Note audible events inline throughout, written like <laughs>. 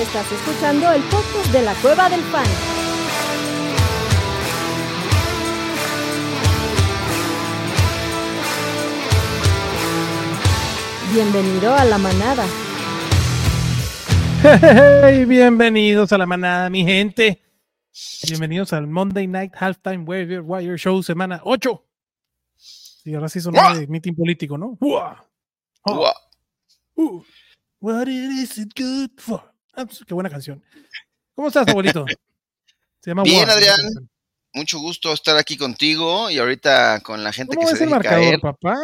Estás escuchando el podcast de la Cueva del Fan. Bienvenido a la manada. Hey, bienvenidos a la manada, mi gente. Bienvenidos al Monday Night Halftime Wire, Wire Show, semana 8. Y ahora sí son de meeting político, ¿no? What is it good for? Ah, pues, qué buena canción. ¿Cómo estás, abuelito? <laughs> Se llama Bien, Adrián. Mucho gusto estar aquí contigo y ahorita con la gente que se dedica marcador, a él. papá?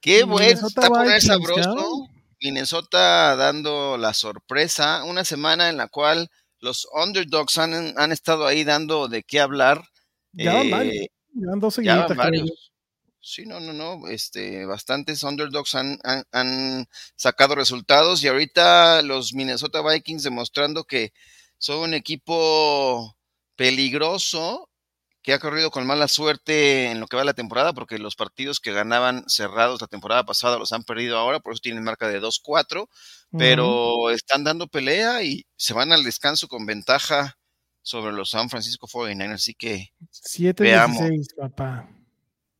Qué bueno, está por sabroso. Minnesota dando la sorpresa, una semana en la cual los underdogs han, han estado ahí dando de qué hablar. Ya van eh, Ya van varios. Sí, no, no, no. Este, bastantes underdogs han, han, sacado resultados y ahorita los Minnesota Vikings demostrando que son un equipo peligroso que ha corrido con mala suerte en lo que va la temporada, porque los partidos que ganaban cerrados la temporada pasada los han perdido ahora, por eso tienen marca de 2-4, pero están dando pelea y se van al descanso con ventaja sobre los San Francisco 49ers, así que 7-16, papá.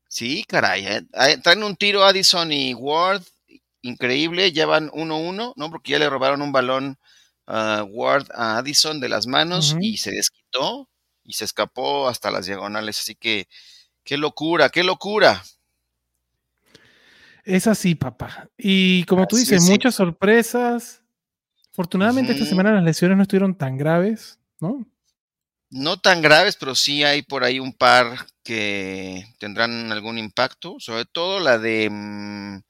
Sí, caray. Eh, traen un tiro Addison y Ward increíble. Ya van 1-1, ¿no? Porque ya le robaron un balón a Ward a Addison de las manos y se desquitó y se escapó hasta las diagonales. Así que, qué locura, qué locura. Es así, papá. Y como tú dices, muchas sorpresas. Afortunadamente esta semana las lesiones no estuvieron tan graves, ¿no? no tan graves, pero sí hay por ahí un par que tendrán algún impacto, sobre todo la de mm,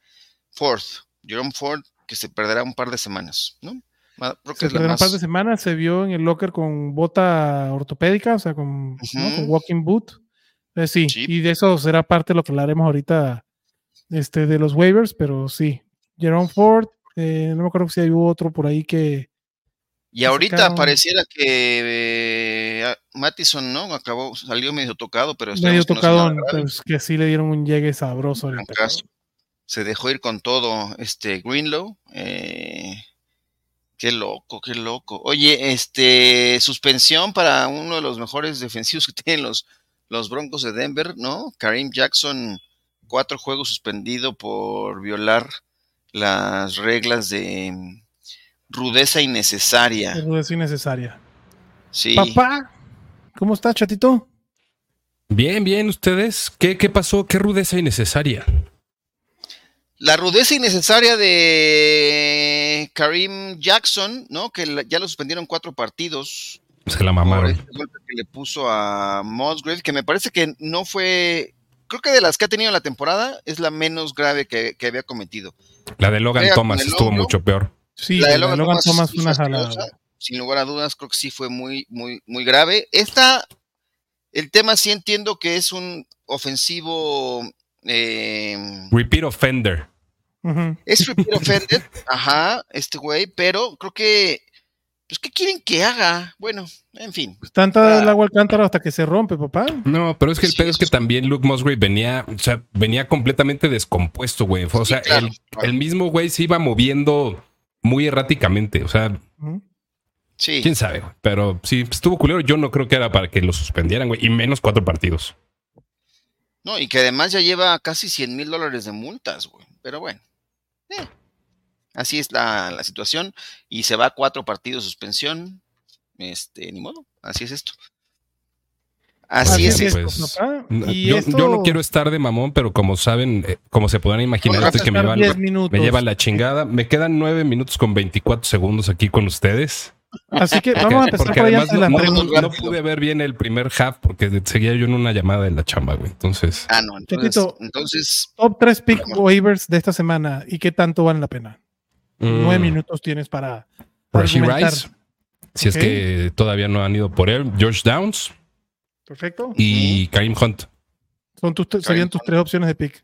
Ford, Jerome Ford, que se perderá un par de semanas, ¿no? Creo que se perderá un par de semanas, se vio en el locker con bota ortopédica, o sea, con, walking boot. Eh, sí, y de eso será parte de lo que hablaremos ahorita este, de los waivers, pero sí, Jerome Ford, eh, no me acuerdo si hay otro por ahí que, y ahorita pareciera que eh, Mattison, ¿no? Acabó, salió medio tocado, pero medio tocado, pues, que sí le dieron un llegue sabroso. Se dejó ir con todo este Greenlow. Eh, qué loco, qué loco. Oye, este suspensión para uno de los mejores defensivos que <laughs> tienen los, los Broncos de Denver, ¿no? Karim Jackson, cuatro juegos suspendido por violar las reglas de rudeza innecesaria. Rudeza innecesaria. Sí. Papá, ¿cómo está, chatito? Bien, bien, ustedes. ¿Qué, qué pasó? ¿Qué rudeza innecesaria? La rudeza innecesaria de Karim Jackson, ¿no? Que ya lo suspendieron cuatro partidos. Se la mamaron. Por golpe que le puso a Musgrave, que me parece que no fue. Creo que de las que ha tenido en la temporada es la menos grave que, había cometido. La de Logan Thomas estuvo mucho peor. Sí, la de Logan, Thomas, fue una jalada. Sin lugar a dudas, creo que sí fue muy, muy, muy grave. Esta, el tema sí entiendo que es un ofensivo. Eh, repeat offender. Es repeat <laughs> offender, ajá, este güey, pero creo que pues, ¿qué quieren que haga? Bueno, en fin. Pues tanta el agua al cántaro hasta que se rompe, papá. No, pero es que el pedo es que también Luke Musgrave venía, o sea, venía completamente descompuesto, güey. O sea, el, el, mismo güey se iba moviendo muy erráticamente. O sea, sí. quién sabe, pero sí, estuvo culero. Yo no creo que era para que lo suspendieran, güey, y menos cuatro partidos. No, y que además ya lleva casi 100 mil dólares de multas, güey. Pero bueno, eh, así es la, la, situación. Y se va a cuatro partidos de suspensión. Este, ni modo, así es esto. Así, es. Pues, yo, no quiero estar de mamón, pero como saben, eh, como se podrán imaginar, este que me lleva, me lleva la chingada. Me quedan nueve minutos con 24 segundos aquí con ustedes. Así que vamos a empezar porque además no, pude ver bien el primer half porque seguía yo en una llamada en la chamba, güey. Entonces. Ah, no, entonces. top 3 pick waivers de esta semana y qué tanto valen la pena. Nueve mm. minutos tienes para. Rashi Rice. Si es que todavía no han ido por él. George Downs. Perfecto. Y Karim Hunt. Son tus, serían tus tres opciones de pick.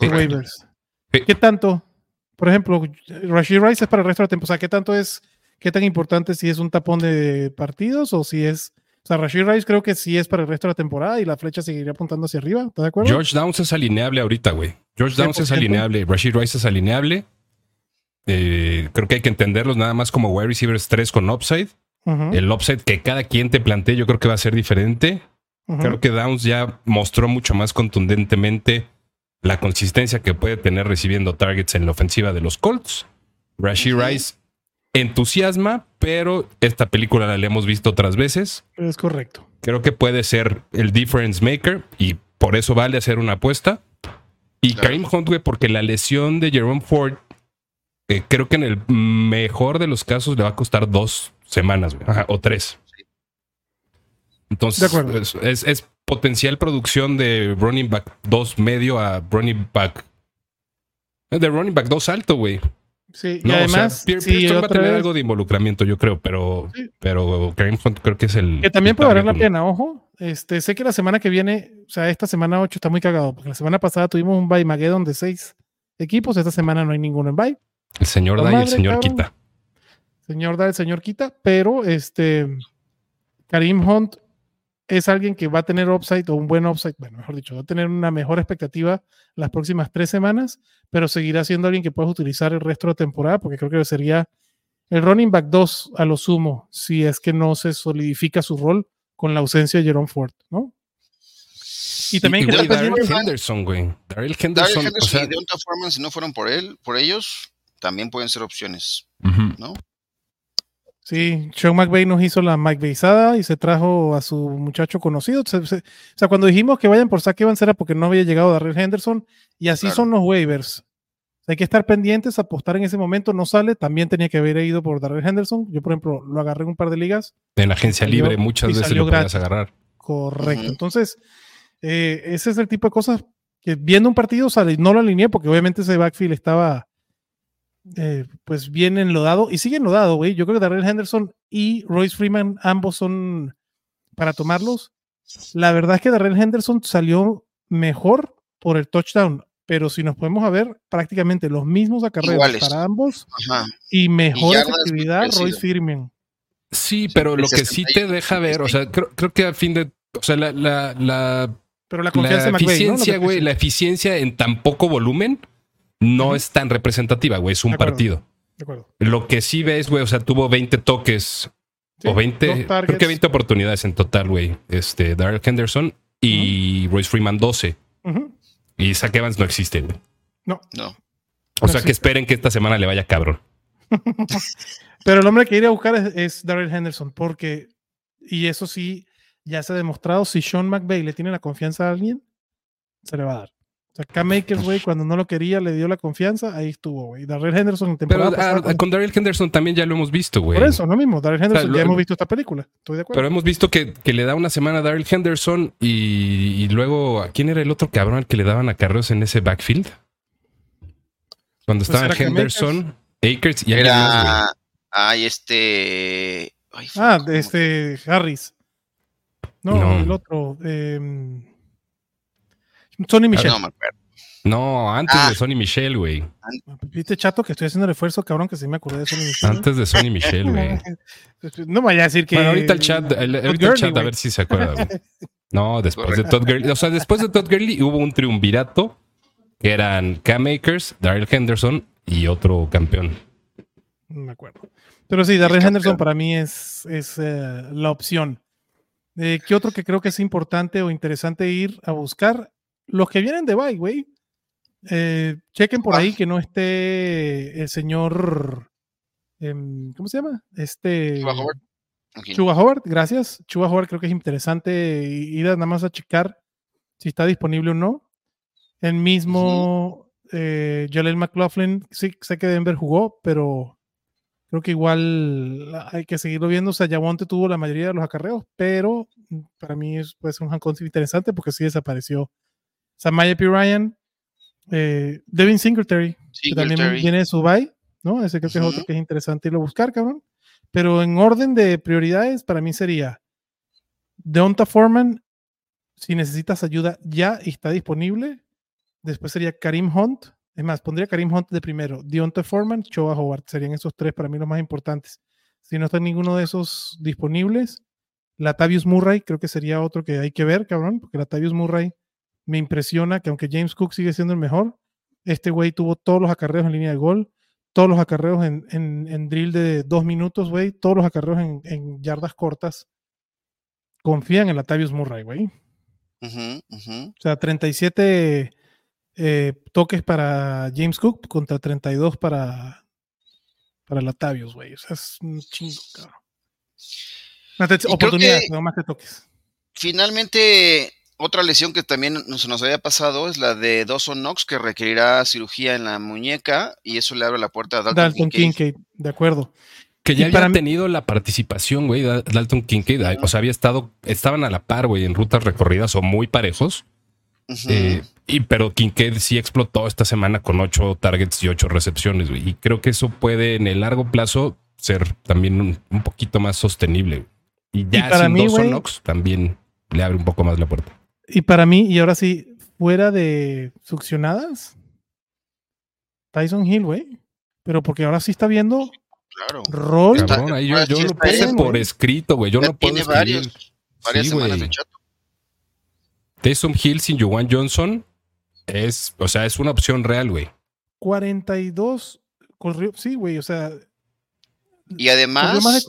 De waivers. ¿Qué tanto? Por ejemplo, Rashid Rice es para el resto de la temporada. O sea, ¿qué tanto es, qué tan importante si es un tapón de partidos o si es. O sea, Rashid Rice creo que sí es para el resto de la temporada y la flecha seguiría apuntando hacia arriba. ¿Estás de acuerdo? George Downs es alineable ahorita, güey. George Downs es alineable. Rashid Rice es alineable. eh, creo que hay que entenderlos nada más como wide receivers 3 con upside. El upside que cada quien te plantee, yo creo que va a ser diferente. Creo que Downs ya mostró mucho más contundentemente la consistencia que puede tener recibiendo targets en la ofensiva de los Colts. Rashid Rice entusiasma, pero esta película la hemos visto otras veces. Es correcto. Creo que puede ser el difference maker y por eso vale hacer una apuesta. Y Karim Hunt, porque la lesión de Jerome Ford, eh, creo que en el mejor de los casos le va a costar dos semanas o tres. Entonces, es, potencial producción de running back 2 medio a running back. De running back 2 alto, güey. Sí, y además. va a tener algo de involucramiento, yo creo, pero, pero Karim Hunt creo que es el. Que también puede valer la pena, ojo. Este, sé que la semana que viene, o sea, esta semana 8 está muy cagado, porque la semana pasada tuvimos un bye Mageddon de 6 equipos, esta semana no hay ninguno en bye. El señor da y el señor quita. Señor da, el señor quita, pero este Karim Hunt es alguien que va a tener upside o un buen upside, bueno, mejor dicho, va a tener una mejor expectativa las próximas tres semanas, pero seguirá siendo alguien que puedes utilizar el resto de la temporada, porque creo que sería el running back 2 a lo sumo, si es que no se solidifica su rol con la ausencia de Jerome Ford, ¿no? Y también que Daryl Henderson, güey. Daryl Henderson, Henderson y Deonta Foreman, si no fueron por él, por ellos, también pueden ser opciones, ¿no? Sí, Sean McVay nos hizo la McVayzada y se trajo a su muchacho conocido. o sea, cuando dijimos que vayan por Zach Evans era porque no había llegado Darrell Henderson y así son los waivers. hay que estar pendientes, apostar en ese momento, no sale. También tenía que haber ido por Darrell Henderson. Yo, por ejemplo, lo agarré en un par de ligas. En la agencia libre muchas veces lo podías agarrar. Correcto. Entonces, eh, ese es el tipo de cosas que viendo un partido, sale, no lo alineé porque obviamente ese backfield estaba eh, pues bien enlodado y sigue enlodado, güey. Yo creo que Darrell Henderson y Royce Freeman ambos son para tomarlos. La verdad es que Darrell Henderson salió mejor por el touchdown, pero si nos podemos a ver, prácticamente los mismos acarreos para ambos y mejor efectividad Royce Freeman. Sí, pero lo que sí te deja ver, o sea, creo, que a fin de, o sea, la, la, pero la confianza eficiencia, güey, la eficiencia en tan poco volumen no es tan representativa, güey. Es un partido. De acuerdo. Lo que sí ves, güey, o sea, tuvo 20 toques o 20, creo que 20 oportunidades en total, güey. Este, Darrell Henderson y Royce Freeman 12. Y Zach Evans no existe, güey. No. No. O sea, que esperen que esta semana le vaya cabrón. <laughs> Pero el hombre que iré a buscar es, es Darrell Henderson, porque, y eso sí, ya se ha demostrado, si Sean McVay le tiene la confianza a alguien, se le va a dar. O sea, Cam Makers, güey, cuando no lo quería, le dio la confianza, ahí estuvo, güey. Darrell Henderson en temporada Pero ah, con Darrell Henderson también ya lo hemos visto, güey. Por eso, no mismo. Darrell Henderson, ya hemos visto esta película. Estoy de acuerdo. Pero hemos visto que, le da una semana a Darrell Henderson y, luego, ¿a quién era el otro cabrón al que le daban acarreos en ese backfield? Cuando pues estaba Henderson, Akers y Era. Ay, este. ah, de este Harris. No, el otro. Eh, Sonny Michel. No, antes de ah. Sonny Michel, güey. Viste, chato, que estoy haciendo el esfuerzo, cabrón, que sí me acordé de Sonny Michel. Antes de Sonny Michel, güey. <laughs> no me vaya a decir que. Bueno, ahorita el chat, ahorita el chat a ver si se acuerda, güey. <laughs> No, después de Todd Gurley. O sea, después de Todd Gurley hubo un triunvirato que eran Cam Makers, Daryl Henderson y otro campeón. No me acuerdo. Pero sí, Daryl Henderson para mí es, es eh, la opción. Eh, ¿Qué otro que creo que es importante o interesante ir a buscar? Los que vienen de bye, güey, eh, chequen por ahí que no esté el señor, em, ¿cómo se llama? Este... Chuba Howard. Chuba Howard, gracias. Chuba Howard creo que es interesante ir nada más a checar si está disponible o no. El mismo uh McLaughlin, sí, sé que Denver jugó, pero creo que igual hay que seguirlo viendo. O sea, Yawonte tuvo la mayoría de los acarreos, pero para mí es, puede ser un handcon interesante porque sí desapareció Samaya P. Ryan, eh, Devin Singletary, que también viene de su bye, ¿no? Ese creo que es otro que es interesante irlo a buscar, cabrón. Pero en orden de prioridades, para mí sería Deonta Foreman, si necesitas ayuda ya está disponible. Después sería Karim Hunt. Es más, pondría Karim Hunt de primero. Deonta Foreman, Choa Howard. Serían esos tres para mí los más importantes. Si no está ninguno de esos disponibles, Latavius Murray creo que sería otro que hay que ver, cabrón, porque Latavius Murray me impresiona que aunque James Cook sigue siendo el mejor, este güey tuvo todos los acarreos en línea de gol, todos los acarreos en, en, drill de dos minutos, güey, todos los acarreos en, yardas cortas, confían en Latavius Murray, güey. O sea, 37 eh, toques para James Cook contra 32 para, para Latavius, güey. O sea, es un chingo, cabrón. Oportunidades, no más que toques. Finalmente, otra lesión que también se nos había pasado es la de Dawson Knox, que requerirá cirugía en la muñeca y eso le abre la puerta a Dalton, Dalton Kincaid. De acuerdo. Que ya había tenido la participación, güey, Dalton Kincaid. O sea, había estado, estaban a la par, güey, en rutas recorridas o muy parejos. Eh, y pero Kincaid sí explotó esta semana con ocho targets y ocho recepciones, güey. Y creo que eso puede en el largo plazo ser también un, poquito más sostenible. Y ya sin Dawson Knox también le abre un poco más la puerta. Y para mí, y ahora sí, fuera de succionadas, Tyson Hill, güey. Pero porque ahora sí está viendo claro. rol. yo, lo puse por escrito, güey. Yo no puedo escribir. Varios, varias semanas de chato. Tyson Hill sin Juwan Johnson es, o sea, es una opción real, güey. 42 corrió, sí, güey, o sea. Y además.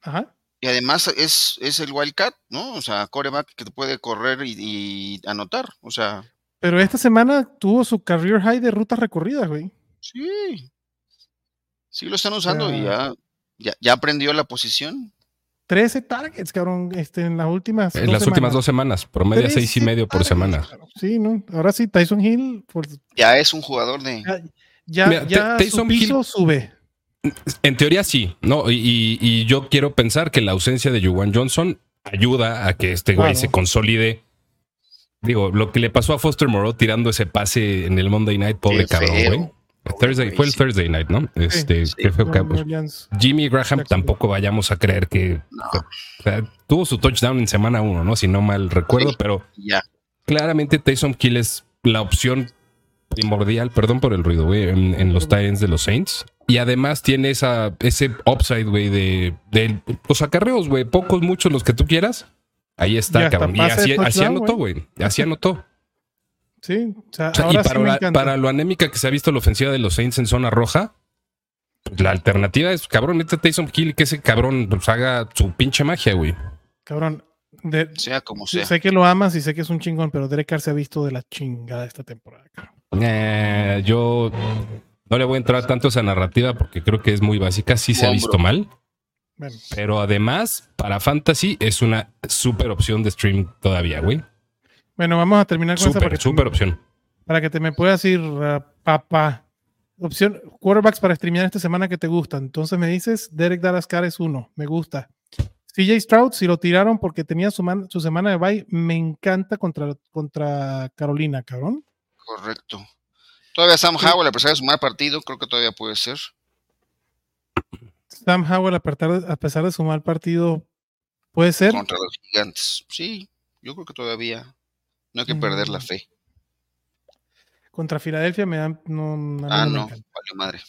ajá. Y además es, es el Wildcat, ¿no? O sea, coreback que puede correr y, anotar, o sea. Pero esta semana tuvo su career high de rutas recorridas, güey. Sí. Sí lo están usando y ya, ya, aprendió la posición. 13 targets, cabrón, este, en las últimas. En las últimas dos semanas, promedio seis y medio por semana. Sí, ¿no? Ahora sí, Tyson Hill. Ya es un jugador de. Ya, ya, su piso sube. En teoría sí, ¿no? Y, yo quiero pensar que la ausencia de Juwan Johnson ayuda a que este güey se consolide. Digo, lo que le pasó a Foster Moreau tirando ese pase en el Monday Night, pobre cabrón, güey. Thursday, fue el Thursday night, ¿no? Este, qué feo Jimmy Graham tampoco vayamos a creer que tuvo su touchdown en semana uno, ¿no? Si no mal recuerdo, pero claramente Taysom Kill es la opción primordial, perdón por el ruido, güey, en, los Titans de los Saints. Y además tiene esa, ese upside, güey, de, de, los acarreos, güey. Pocos, muchos, los que tú quieras. Ahí está, cabrón. Y así, anotó, güey. Así anotó. Sí, o sea, y para, para, lo anémica que se ha visto la ofensiva de los Saints en zona roja, pues la alternativa es, cabrón, mete a Taysom Hill que ese cabrón pues, haga su pinche magia, güey. Cabrón, sea como sea. Sé que lo amas y sé que es un chingón, pero Derek Carr se ha visto de la chingada esta temporada. Eh, yo no le voy a entrar tanto a esa narrativa porque creo que es muy básica. Sí se ha visto mal. Pero además, para Fantasy es una super opción de stream todavía, güey. Bueno, vamos a terminar con super, Super opción. Para que te me puedas ir, uh, papá. Opción, quarterbacks para streamear esta semana que te gustan. Entonces me dices, Derek Dallas Carr es uno. Me gusta. CJ Stroud, si lo tiraron porque tenía su, su semana de bye, me encanta contra, contra Carolina, cabrón. Correcto. Todavía Sam Howell, a pesar de sumar partido, creo que todavía puede ser. Sam Howell, a pesar de, sumar partido, puede ser. Contra los gigantes. Sí, yo creo que todavía no hay que perder la mm. fe. Contra Filadelfia me dan. No, ah, no, vale madre.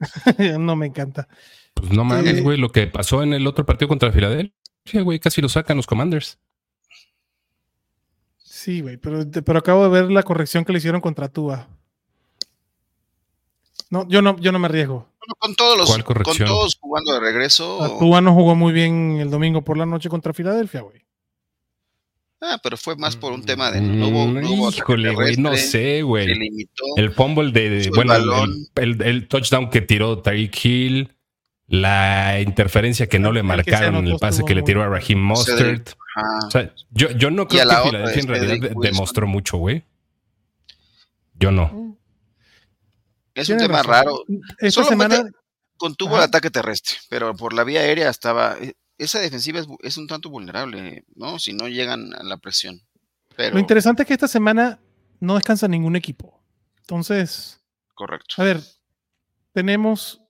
<laughs> no me encanta. Pues no mames, güey, lo que pasó en el otro partido contra Filadelfia, güey, casi lo sacan los Commanders. Sí, güey, pero, pero acabo de ver la corrección que le hicieron contra Tua. No, yo no, yo no me arriesgo. con todos los, con todos jugando de regreso. Tua no jugó muy bien el domingo por la noche contra Filadelfia, güey. Ah, pero fue más por un tema de no hubo, no Híjole, güey, no sé, güey. El fumble de, bueno, el, el, touchdown que tiró Tyreek Hill, la interferencia que no le marcaron en el pase que le tiró a Raheem Mustard. O sea, yo, yo no creo que Filadelfia en realidad demostró mucho, güey. Yo no. Es un tema raro. Esta semana contuvo el ataque terrestre, pero por la vía aérea estaba. E, esa defensiva es, un tanto vulnerable, ¿no? Si no llegan a la presión. Pero... Lo interesante es que esta semana no descansa ningún equipo. Entonces. Correcto. A ver, tenemos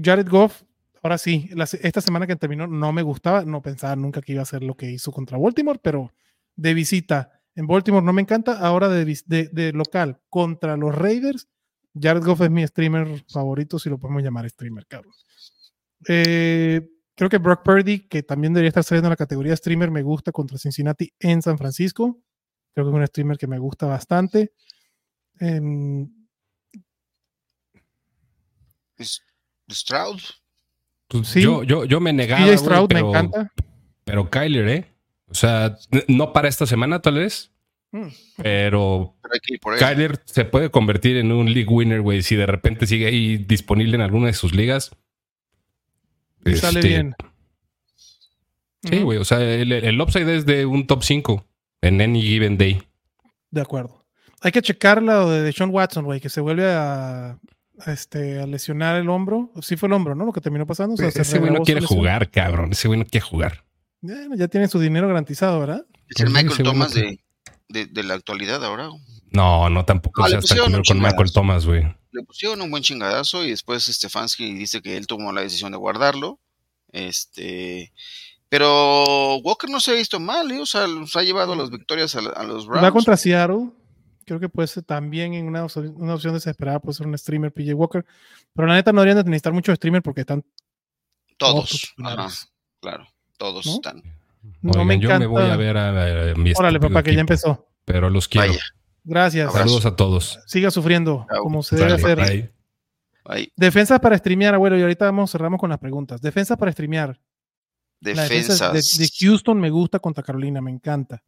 Jared Goff, ahora sí, esta semana que terminó no me gustaba, no pensaba nunca que iba a hacer lo que hizo contra Baltimore, pero de visita en Baltimore no me encanta, ahora de, local contra los Raiders, Jared Goff es mi streamer favorito, si lo podemos llamar streamer, Carlos. Eh, creo que Brock Purdy, que también debería estar saliendo en la categoría streamer, me gusta contra Cincinnati en San Francisco. Creo que es un streamer que me gusta bastante. Stroud. Pues yo, yo, yo me negaba. Stroud me encanta. Pero Kyler, ¿eh? O sea, no para esta semana, tal vez. Mm. Pero, Kyler se puede convertir en un league winner, güey, si de repente sigue ahí disponible en alguna de sus ligas. Sale este, bien. Sí, güey. O sea, el, el, upside es de un top 5 en any given day. De acuerdo. Hay que checar lo de Sean Watson, güey, que se vuelve a, este, a lesionar el hombro. Sí fue el hombro, ¿no? Lo que terminó pasando. ese güey no quiere jugar, cabrón. Ese güey no quiere jugar. ya tiene su dinero garantizado, ¿verdad? Es el Michael Thomas de, de, la actualidad ahora. No, no, tampoco ah, se con, con Michael Thomas, güey. Le pusieron un buen chingadazo y después Stefanski dice que él tomó la decisión de guardarlo. Este, pero Walker no se ha visto mal, ¿eh? o sea, los ha llevado las victorias a, los Browns. Va contra Seattle. Creo que puede ser también en una, una, opción desesperada, puede ser un streamer PJ Walker. Pero la neta no deberían de necesitar mucho streamer porque están todos. claro, todos están. No me yo me voy a ver a, mi Órale, papá, que ya empezó. Pero los quiero. Gracias. Saludos a todos. Siga sufriendo, como se debe hacer. Defensas para streamear, abuelo, y ahorita vamos, cerramos con las preguntas. Defensas para streamear. Defensas. de, Houston me gusta contra Carolina, me encanta.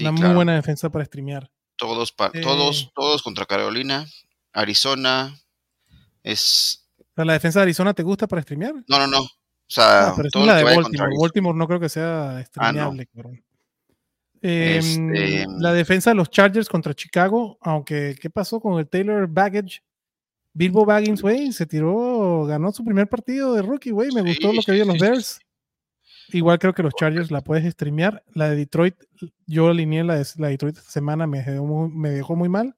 Una muy buena defensa para streamear. Todos, eh, todos, todos contra Carolina. Arizona es. ¿La defensa de Arizona te gusta para streamear? No, no, no. O sea, ah, pero es la de Baltimore. Baltimore no creo que sea ah, streameable, em, este, La defensa de los Chargers contra Chicago, aunque ¿qué pasó con el Taylor Baggage? Bilbo Baggins, güey, se tiró, ganó su primer partido de rookie, güey. Me gustó lo que vio los Bears. Igual creo que los Chargers la puedes streamear. La de Detroit, yo alineé la de, la Detroit esta semana, me dejó muy, me dejó muy mal.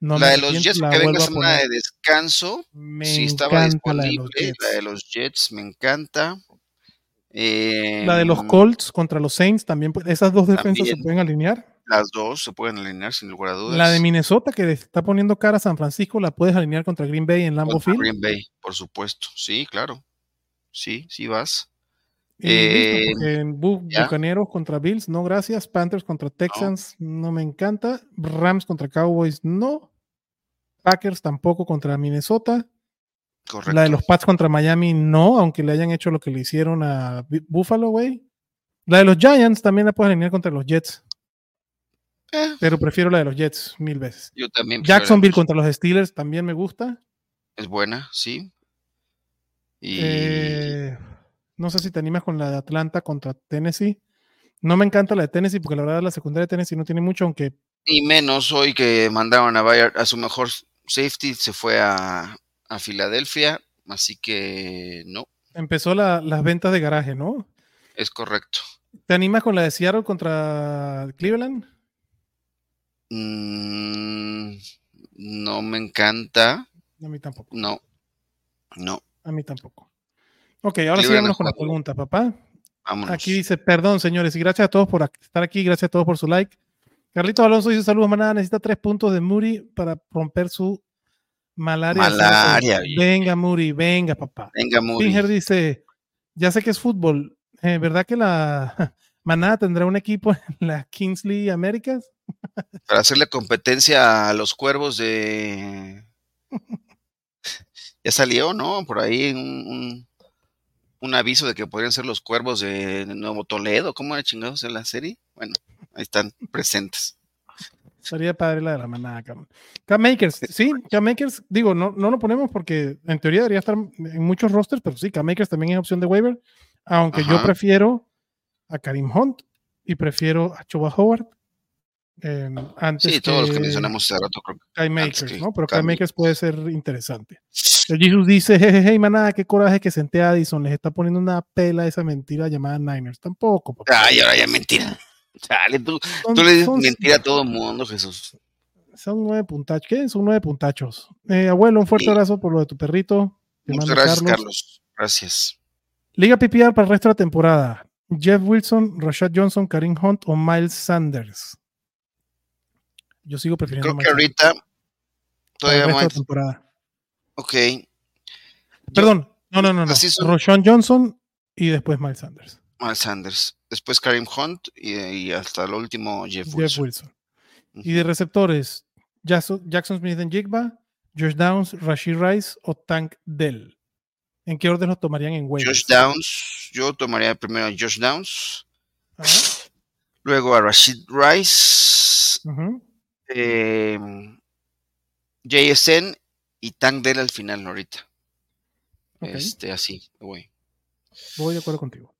No la de los Jets, que venga semana de descanso, me sí estaba disponible. La de, los Jets me encanta. la de los em, Colts contra los Saints también, esas dos defensas se pueden alinear. Las dos se pueden alinear sin lugar a dudas. La de Minnesota que está poniendo cara a San Francisco, la puedes alinear contra Green Bay en Lambeau Field. Green Bay, por supuesto. Sí, claro. Sí, sí vas. Eh, en Bucaneros contra Bills, no gracias. Panthers contra Texans, no. me encanta. Rams contra Cowboys, no. Packers tampoco contra Minnesota. Correcto. La de los Pats contra Miami, no, aunque le hayan hecho lo que le hicieron a Buffalo, güey. La de los Giants también la puedes alinear contra los Jets. Eh. Pero prefiero la de los Jets mil veces. Yo también. Jacksonville contra los Steelers también me gusta. Es buena, sí. Y... Eh, no sé si te animas con la de Atlanta contra Tennessee. No me encanta la de Tennessee porque la verdad la secundaria de Tennessee no tiene mucho, aunque. Y menos hoy que mandaron a Bayard a su mejor safety, se fue a, Filadelfia, así que no. Empezó las ventas de garaje, ¿no? Es correcto. ¿Te animas con la de Seattle contra Cleveland? Mm, no me encanta. A mí tampoco. No. No. A mí tampoco. Ok, ahora sí con la pregunta, papá. Aquí dice, perdón, señores, y gracias a todos por estar aquí, gracias a todos por su like. Carlito Alonso dice, saludos, manada, necesita tres puntos de Muri para romper su malaria. Malaria. Venga, Muri, venga, papá. Venga, Muri. Finger dice, ya sé que es fútbol, eh, ¿verdad que la <laughs> manada tendrá un equipo en la Kingsley Américas? <laughs> Para hacerle competencia a los cuervos de... <laughs> ya salió, ¿no? Por ahí un un aviso de que podrían ser los cuervos de Nuevo Toledo. ¿Cómo era chingados en la serie? Bueno, ahí están presentes. Sería padre la de la manada, cabrón. K-Makers, sí, K-Makers, digo, no, no lo ponemos porque en teoría debería estar en muchos rosters, pero sí, K-Makers también es opción de waiver, aunque yo prefiero a Karim Hunt y prefiero a Choba Howard. Eh, antes sí, todos los que mencionamos hace rato, creo K-Makers, ¿no? Pero K-Makers puede ser interesante. El Jesus dice, jejeje, manada, qué coraje que senté a Addison, les está poniendo una pela a esa mentira llamada Niners. Tampoco. Ay, ahora ya mentira. <laughs> Dale, tú, tú le dices mentira a todo el mundo, Jesús. Son nueve puntachos. ¿Qué? Son nueve puntachos. Eh, abuelo, un fuerte abrazo por lo de tu perrito. Muchas gracias, Carlos. Gracias. Liga PPR para el resto de la temporada. Jeff Wilson, Rashad Johnson, Karim Hunt o Miles Sanders. Yo sigo prefiriendo. Creo que ahorita todavía más. temporada. Ok. Perdón, no, no, no, no. Roshan Johnson y después Miles Sanders. Miles Sanders. Después Karim Hunt y, hasta el último Jeff Wilson. Y de receptores, Jackson Smith en Jigba, Josh Downs, Rashid Rice o Tank Dell. ¿En qué orden los tomarían en waivers? Josh Downs, yo tomaría primero a Josh Downs, luego a Rashid Rice, em, JSN y Tank Dell al final, ahorita. Este, así, güey. Voy de acuerdo contigo.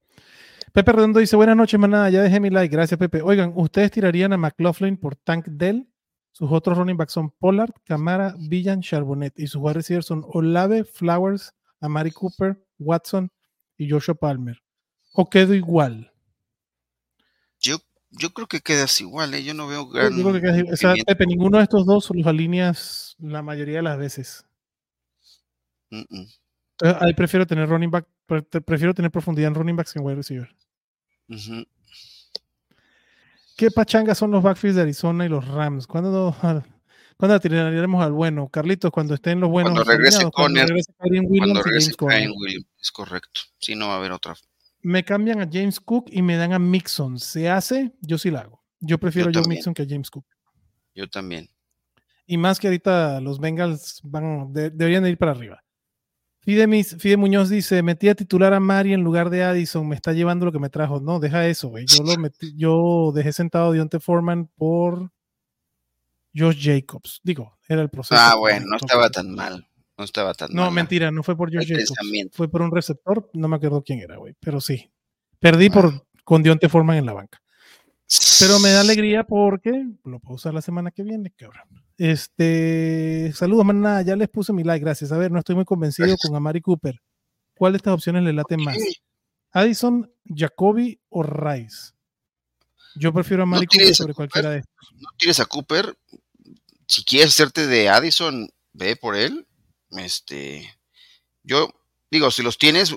Pepe Redondo dice, buenas noches, manada, ya dejé mi like, gracias Pepe. Oigan, ¿ustedes tirarían a McLaughlin por Tank Dell? Sus otros running backs son Pollard, Camara, Villan, Charbonnet y sus wide receivers son Olave, Flowers, a Mari Cooper, Watson y Joshua Palmer. ¿O quedo igual? Yo, creo que quedas igual, ¿eh? yo no veo gran. Yo creo que o sea, Pepe, ninguno de estos dos los alineas la mayoría de las veces. ahí prefiero tener running back, prefiero tener profundidad en running backs que en wide receiver. ¿Qué pachanga son los backfields de Arizona y los Rams? ¿Cuándo, <laughs> ¿Cuándo tiraremos al bueno? Carlitos, cuando estén los buenos. Cuando regrese Conner. Cuando regrese Williams, Williams. Es correcto. Si no va a haber otra. Me cambian a James Cook y me dan a Mixon. ¿Se hace? Yo sí la hago. Yo prefiero yo, Mixon que a James Cook. Yo también. Y más que ahorita los Bengals van, deberían de ir para arriba. Fide, Fide, Muñoz dice, metí a titular a Mari en lugar de Addison, me está llevando lo que me trajo. No, deja eso, güey. Yo, lo <laughs> yo dejé sentado a Dionte Foreman por Josh Jacobs. Digo, era el proceso. Ah, bueno, no estaba tan mal. No estaba tan no, mentira, no fue por Jacobs. Fue por un receptor, no me acuerdo quién era, güey. Pero sí. Perdí por con Dionte Forman en la banca. Pero me da alegría porque lo puedo usar la semana que viene, cabrón. Este, saludos, maná, ya les puse mi like, gracias. A ver, no estoy muy convencido <laughs> con Amari Cooper. ¿Cuál de estas opciones le late más? Addison, Jacoby o Rice. Yo prefiero a Amari Cooper sobre cualquiera de estos. No tires a Cooper, si quieres hacerte de Addison, ve por él. Este, yo digo, si los tienes,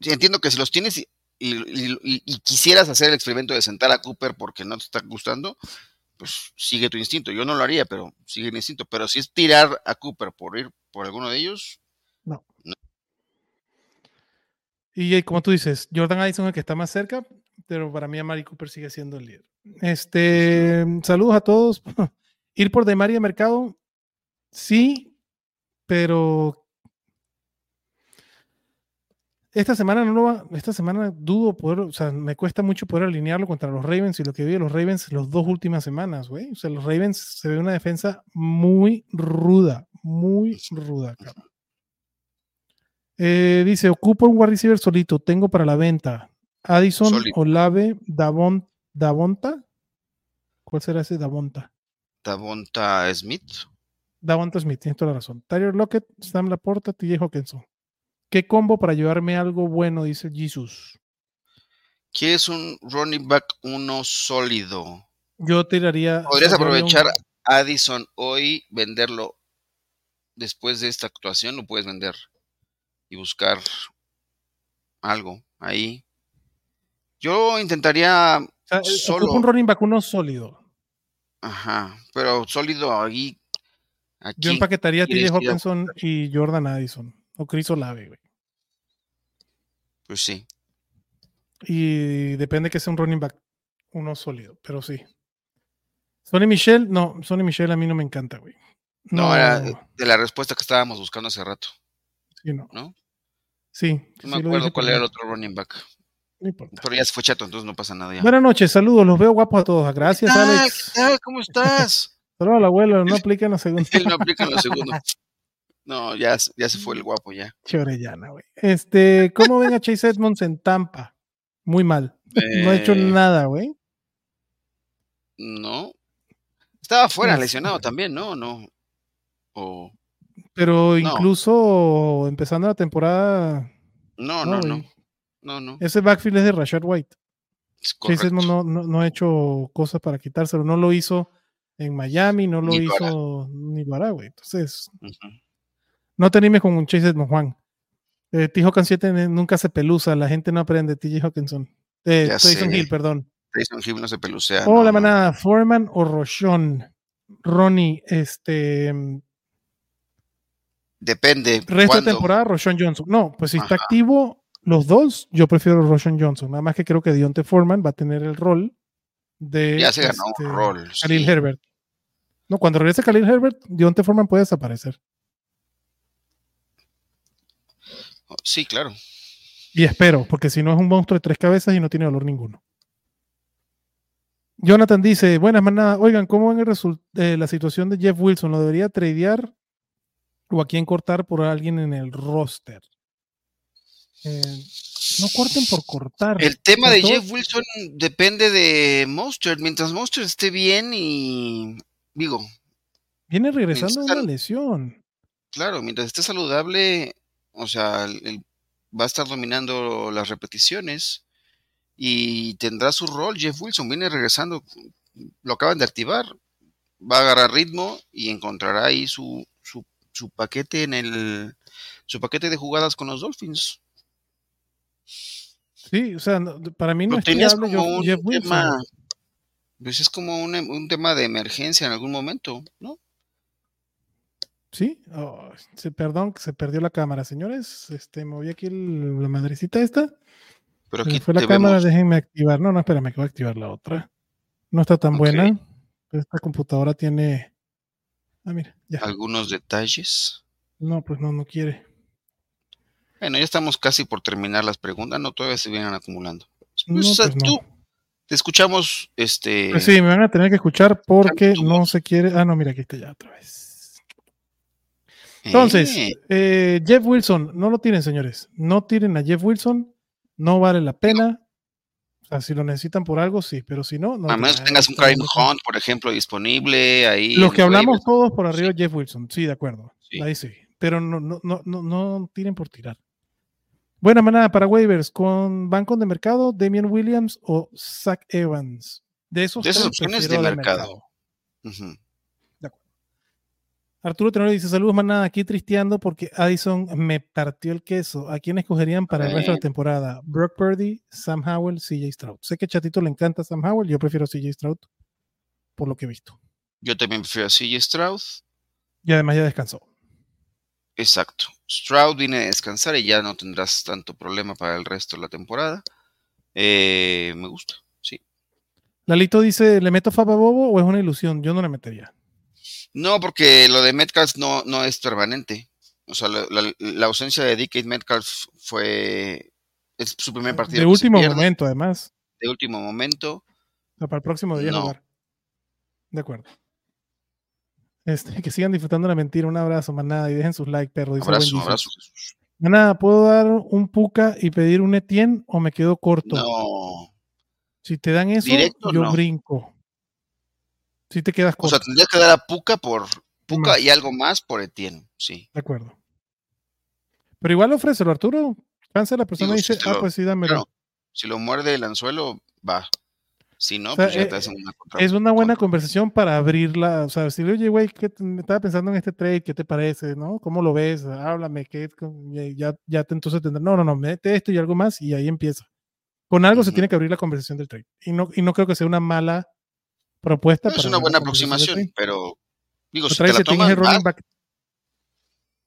entiendo que si los tienes y, quisieras hacer el experimento de sentar a Cooper porque no te está gustando, pues sigue tu instinto. Yo no lo haría, pero sigue el instinto. Pero si es tirar a Cooper por ir por alguno de ellos, no. Y como tú dices, Jordan Addison es el que está más cerca, pero para mí a Mari Cooper sigue siendo el líder. Este, saludos a todos. <laughs> Ir por de María Mercado, sí, pero esta semana no lo va, esta semana dudo poder, o sea, me cuesta mucho poder alinearlo contra los Ravens y lo que vi de los Ravens las dos últimas semanas, güey. O sea, los Ravens se ve una defensa muy ruda, muy ruda, eh, dice, ocupo un wide receiver solito, tengo para la venta. Addison, Olave, Davon, Davonta. ¿Cuál será ese Davonta? Davonta Smith. Davonta Smith, tienes toda la razón. Tyler Lockett, Sam Laporta, TJ Hawkinson. ¿Qué combo para llevarme algo bueno? Dice Jesus. ¿Quieres un running back uno sólido? Yo tiraría. Podrías aprovechar Addison hoy, venderlo después de esta actuación, lo puedes vender y buscar algo ahí. Yo intentaría solo. un running back uno sólido. Ajá, pero sólido ahí. Yo empaquetaría a TJ Hawkinson y Jordan Addison. O Chris Olave, güey. Pues sí. Y depende que sea un running back uno sólido, pero sí. Sonny Michel, no, Sonny Michel a mí no me encanta, güey. No, era de la respuesta que estábamos buscando hace rato. Sí, no. ¿No? Sí. No me acuerdo cuál era el otro running back. Pero ya se fue chato, entonces no pasa nada. Buenas noches, saludos, los veo guapos a todos. Gracias, Alex. ¿Cómo estás? Saludos al abuelo, no <laughs> aplica en los segundos. Él no aplica en los segundos. <laughs> No, ya, ya se fue el guapo ya. Chorellana, güey. Este, ¿cómo ven a Chase Edmonds en Tampa? Muy mal. No ha hecho eh. nada, güey. No. Estaba fuera, lesionado también, ¿no? No. Pero incluso empezando la temporada. No, no, no. No, no. Ese backfield es de Rashad White. Chase no, no, ha hecho cosas para quitárselo. No lo hizo en Miami, no lo hizo ni güey. Entonces, no te animes con un Chase Edmond, Juan. Eh, T. Hawkins 7 nunca se pelusa, la gente no aprende. T. Hawkinson. Eh, Tyson Hill, perdón. Tyson Hill no se pelucea. Hola, manada. Foreman o Roshon. Ronnie, este. Depende. Resto de temporada, Roshon Johnson. No, pues si está activo, los dos, yo prefiero Roshan Johnson. Nada más que creo que Dionte Foreman va a tener el rol de ya se ganó un este, rol. Khalil Herbert. No, cuando regrese Khalil Herbert, Dionte Foreman puede desaparecer. Sí, claro. Y espero, porque si no es un monstruo de tres cabezas y no tiene dolor ninguno. Jonathan dice, buenas manada, oigan, ¿cómo ven el eh, la situación de Jeff Wilson? ¿Lo debería tradear o a quién cortar por alguien en el roster? Eh, no corten por cortar. El tema de Jeff Wilson depende de Monster. Mientras Monster esté bien y digo. Viene regresando de una lesión. Claro, mientras esté saludable, o sea, va a estar dominando las repeticiones y tendrá su rol. Jeff Wilson viene regresando, lo acaban de activar, va a agarrar ritmo y encontrará ahí su, su, su paquete en el su paquete de jugadas con los Dolphins. Sí, o sea, para mí no es como un Jeff tema, pues es como un, tema de emergencia en algún momento, ¿no? Sí, oh, se, perdón, se perdió la cámara, señores. Este, moví aquí la madrecita esta. Pero aquí fue la cámara, déjenme activar. No, no, espérame, que voy a activar la otra. No está tan buena. Esta computadora tiene. Ah, mira, ya. Algunos detalles. No, pues no, no quiere. Bueno, ya estamos casi por terminar las preguntas, no todavía se vienen acumulando. Pues, pues tú, te escuchamos, este. Pues sí, me van a tener que escuchar porque no se quiere. Ah, no, mira, aquí está ya otra vez. Entonces, eh. Eh, Jeff Wilson, no lo tienen, señores. No tiren a Jeff Wilson, no vale la pena. O sea, si lo necesitan por algo, sí, pero si no, no. A menos que tengas un Karim Hunt, por ejemplo, disponible ahí. Los que hablamos todos por arriba, Jeff Wilson, sí, de acuerdo. Ahí sí. Pero no, no, no, no, no tiren por tirar. Buena manada para waivers con bancos de mercado, Damian Williams o Zach Evans. De esos de esas opciones de mercado. Arturo Tenor dice: Saludos, manada. Aquí tristeando porque Addison me partió el queso. ¿A quién escogerían para el resto de la temporada? Brock Purdy, Sam Howell, CJ Stroud. Sé que Chatito le encanta Sam Howell. Yo prefiero CJ Stroud por lo que he visto. Yo también prefiero a CJ Stroud. Y además ya descansó. Exacto. Stroud viene a descansar y ya no tendrás tanto problema para el resto de la temporada. Eh, me gusta, sí. Lalito dice, ¿le meto Faba Bobo o es una ilusión? Yo no le metería. No, porque lo de Metcalf no, no es permanente. O sea, la, ausencia de DK Metcalf fue es su primer partido. De último momento, además. De último momento. para el próximo día jugar. De acuerdo. Este, que sigan disfrutando la mentira. Un abrazo, manada, y dejen sus likes, perro. Dice abrazo, abrazo. Manada, ¿puedo dar un puca y pedir un Etienne o me quedo corto? No. Si te dan eso, yo brinco. Si te quedas corto. O sea, tendrías que dar a puca por puca y algo más por Etienne, sí. De acuerdo. Pero igual ofrécelo, Arturo. Cansa la persona y dice, ah, pues sí, dámelo. si lo muerde el anzuelo, va. Si no, pues ya te eh, hacen una Es una buena conversación para abrirla. O sea, decirle, oye, güey, me estaba pensando en este trade, ¿qué te parece? ¿No? ¿Cómo lo ves? Háblame, ¿qué? Ya, ya te, entonces tendrá. No, no, no, mete esto y algo más y ahí empieza. Con algo se tiene que abrir la conversación del trade. Y no, y no creo que sea una mala propuesta. es una buena aproximación, pero digo, si te la toman, el running back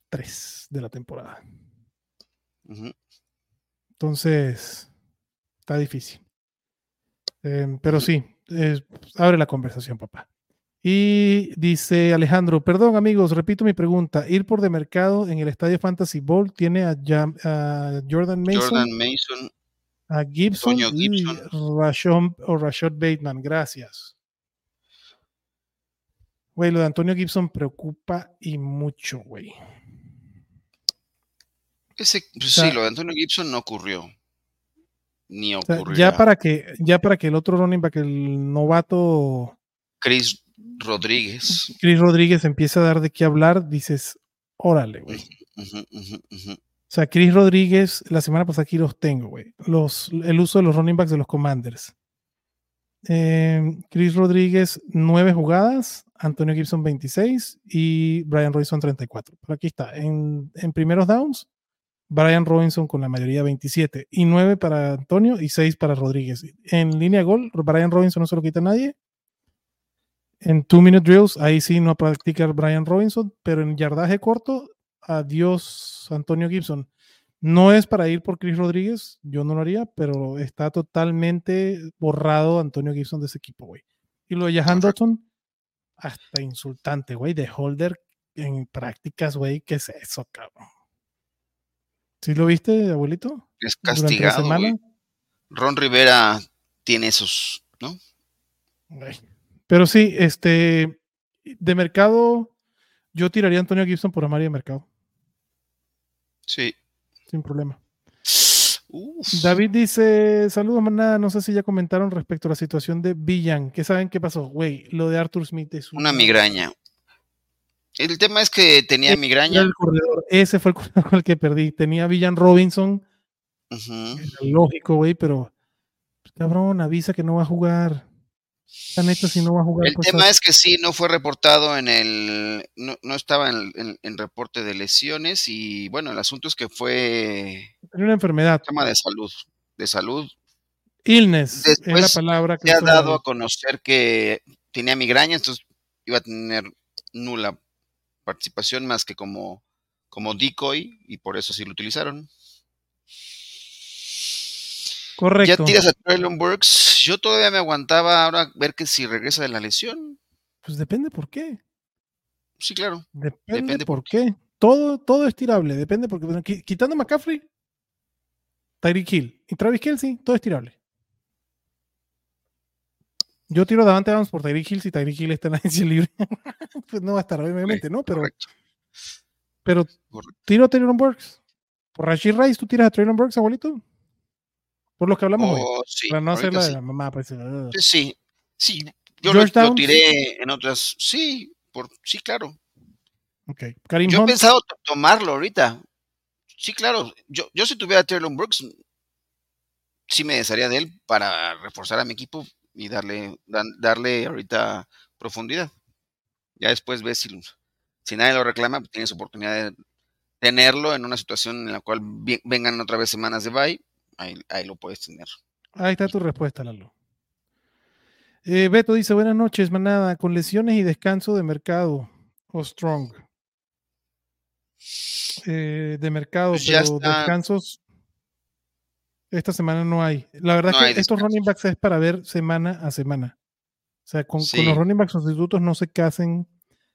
3 de la temporada. Entonces, está difícil. Em, pero sí, abre la conversación, papá. Y dice Alejandro, perdón amigos, repito mi pregunta. Ir por de mercado en el estadio Fantasy Bowl tiene a, Jordan Mason, a Gibson, y Rashon, o Rashad Bateman. Gracias. Güey, lo de Antonio Gibson preocupa y mucho, güey. Ese, pues sí, lo de Antonio Gibson no ocurrió ni ya para que ya para que el otro running back, el novato Chris Rodríguez. Chris Rodríguez empieza a dar de qué hablar, dices, órale, güey. O sea, Chris Rodríguez, la semana pasada aquí los tengo, güey. Los, el uso de los running backs de los Commanders. Em, Chris Rodríguez, nueve jugadas, Antonio Gibson 26 y Brian Royson 34. Pero aquí está, en, en primeros downs, Brian Robinson con la mayoría 27 y 9 para Antonio y 6 para Rodríguez. En línea gol, Brian Robinson no se lo quita a nadie. En two minute drills, ahí sí no practica Brian Robinson, pero en yardaje corto, adiós Antonio Gibson. No es para ir por Chris Rodríguez, yo no lo haría, pero está totalmente borrado Antonio Gibson de ese equipo, güey. Y lo de Jahan Dotson, hasta insultante, güey, de holder en prácticas, güey, ¿qué es eso, cabrón? ¿Sí lo viste, abuelito? Es castigado. Ron Rivera tiene esos, ¿no? Pero sí, este, de mercado, yo tiraría a Antonio Gibson por Amari de mercado. Sí. Sin problema. David dice, saludos manada, no sé si ya comentaron respecto a la situación de Villan, ¿qué saben qué pasó? Güey, lo de Arthur Smith es una, migraña. El tema es que tenía migraña. Ese fue el corredor con el que perdí. Tenía Villan Robinson. Lógico, güey, pero pues, cabrón, avisa que no va a jugar. si no va a jugar. El pues, tema es que sí, no fue reportado en el. No, estaba en, el reporte de lesiones y bueno, el asunto es que fue. Tenía una enfermedad. tema de salud. De salud. Illness es la palabra que. Se ha dado a conocer que tenía migraña, entonces iba a tener nula participación más que como, como decoy y por eso sí lo utilizaron. Correcto. Ya tiras a Traylon Burks. Yo todavía me aguantaba ahora ver que si regresa de la lesión. Pues depende por qué. Sí, claro. Depende, por qué. Todo, todo es tirable. Depende porque quitando a McCaffrey, Tyreek Hill y Travis Kelsey, todo es tirable. Yo tiro Davante Adams por Tyreek Hill si Tyreek Hill está en la <laughs> agencia libre. pues no va a estar, obviamente, ¿no? Pero, pero tiro a Traylon Burks. Por Rashid Rice, ¿tú tiras a Traylon Burks, abuelito? Por lo que hablamos hoy. Oh, sí, para no hacer la de la mamá, pues. Uh. Sí, sí. Yo lo, tiré en otras. Sí, por, sí, claro. Okay. yo he pensado tomarlo ahorita. Sí, claro. Yo, yo si tuviera a Traylon Brooks, sí me desharía de él para reforzar a mi equipo y darle, darle ahorita profundidad. Ya después ves si, si nadie lo reclama, pues tienes oportunidad de tenerlo en una situación en la cual vengan otra vez semanas de bye, ahí, lo puedes tener. Ahí está tu respuesta, Lalo. Eh, Beto dice, buenas noches, manada, con lesiones y descanso de mercado o strong. Eh, de mercado, pues pero descansos esta semana no hay. La verdad es que estos running backs es para ver semana a semana. O sea, con, los running backs sustitutos no se casen.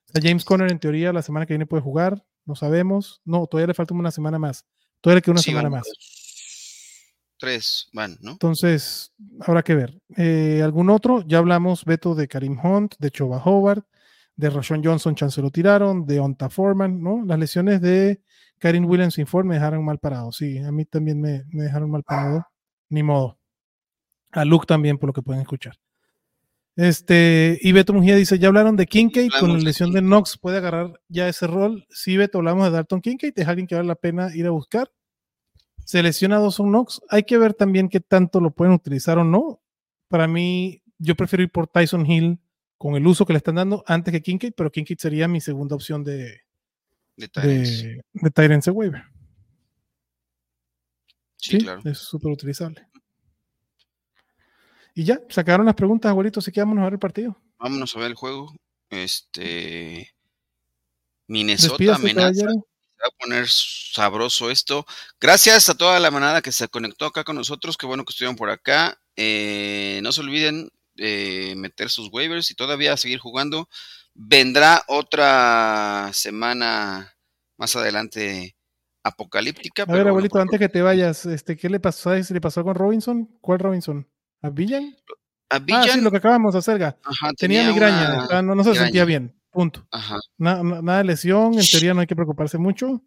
O sea, James Conner en teoría la semana que viene puede jugar, no sabemos. No, todavía le falta una semana más. Todavía le queda una semana más. Tres van, ¿no? Entonces, habrá que ver. Eh, ¿Algún otro? Ya hablamos, Beto, de Karim Hunt, de Choba Howard, de Rashon Johnson, chance lo tiraron, de Onta Foreman, ¿no? Las lesiones de Karim Williams Informe me dejaron mal parado. Sí, a mí también me, dejaron mal parado. Ni modo. A Luke también, por lo que pueden escuchar. Este, y Beto Mujía dice: Ya hablaron de Kincaid con la lesión de Knox, puede agarrar ya ese rol. Sí, Beto, hablamos de Dalton Kincaid, es alguien que vale la pena ir a buscar. Se lesiona a Dawson Knox. Hay que ver también qué tanto lo pueden utilizar o no. Para mí, yo prefiero ir por Tyson Hill con el uso que le están dando antes que Kincaid, pero Kincaid sería mi segunda opción de, de, de, Tyrants Waiver. Sí, claro. Es súper utilizable. Y ya, sacaron las preguntas, abuelito, así que vámonos a ver el partido. Vámonos a ver el juego. Este. Minnesota amenaza. Va a poner sabroso esto. Gracias a toda la manada que se conectó acá con nosotros. Qué bueno que estuvieron por acá. Eh, no se olviden de meter sus waivers y todavía seguir jugando. Vendrá otra semana más adelante apocalíptica. A ver, abuelito, antes que te vayas, este, ¿qué le pasó? ¿Sabes le pasó con Robinson? ¿Cuál Robinson? ¿A Villan? A Villan. Ah, sí, lo que acabamos de hacer. tenía, migraña, no, se sentía bien. Punto. nada de lesión, en teoría no hay que preocuparse mucho.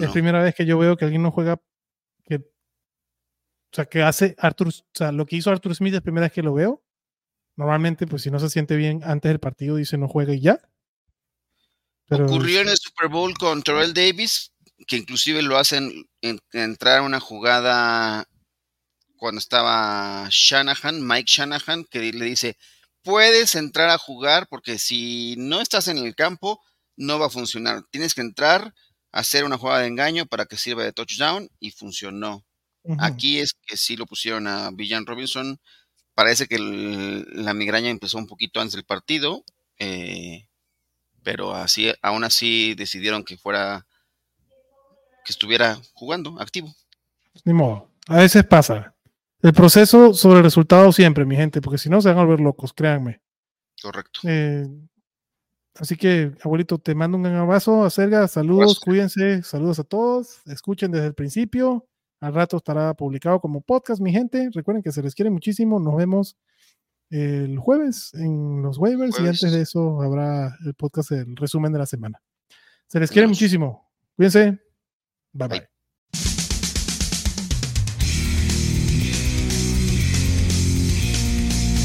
es primera vez que yo veo que alguien no juega que o sea, que hace Arthur, o sea, lo que hizo Arthur Smith es primera vez que lo veo. Normalmente, pues si no se siente bien antes del partido, dice no juega y ya. Ocurrió en el Super Bowl con Terrell Davis, que inclusive lo hacen entrar a una jugada cuando estaba Shanahan, Mike Shanahan, que le dice, puedes entrar a jugar porque si no estás en el campo, no va a funcionar. Tienes que entrar a hacer una jugada de engaño para que sirva de touchdown y funcionó. Aquí es que sí lo pusieron a Villan Robinson Parece que la migraña empezó un poquito antes del partido, eh, pero así, aún así decidieron que fuera, que estuviera jugando, activo. Ni modo, a veces pasa. El proceso sobre el resultado siempre, mi gente, porque si no se van a volver locos, créanme. Correcto. Eh, Así que, abuelito, te mando un gran abrazo. Acerga, saludos, cuídense, saludos a todos. Escuchen desde el principio. Al rato estará publicado como podcast, mi gente. Recuerden que se les quiere muchísimo. Nos vemos el jueves en los waivers y antes de eso habrá el podcast, el resumen de la semana. Se les quiere muchísimo. Cuídense. bye. bye.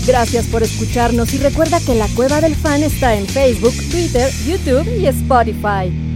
Gracias por escucharnos y recuerda que la Cueva del Fan está en Facebook, Twitter, YouTube y Spotify.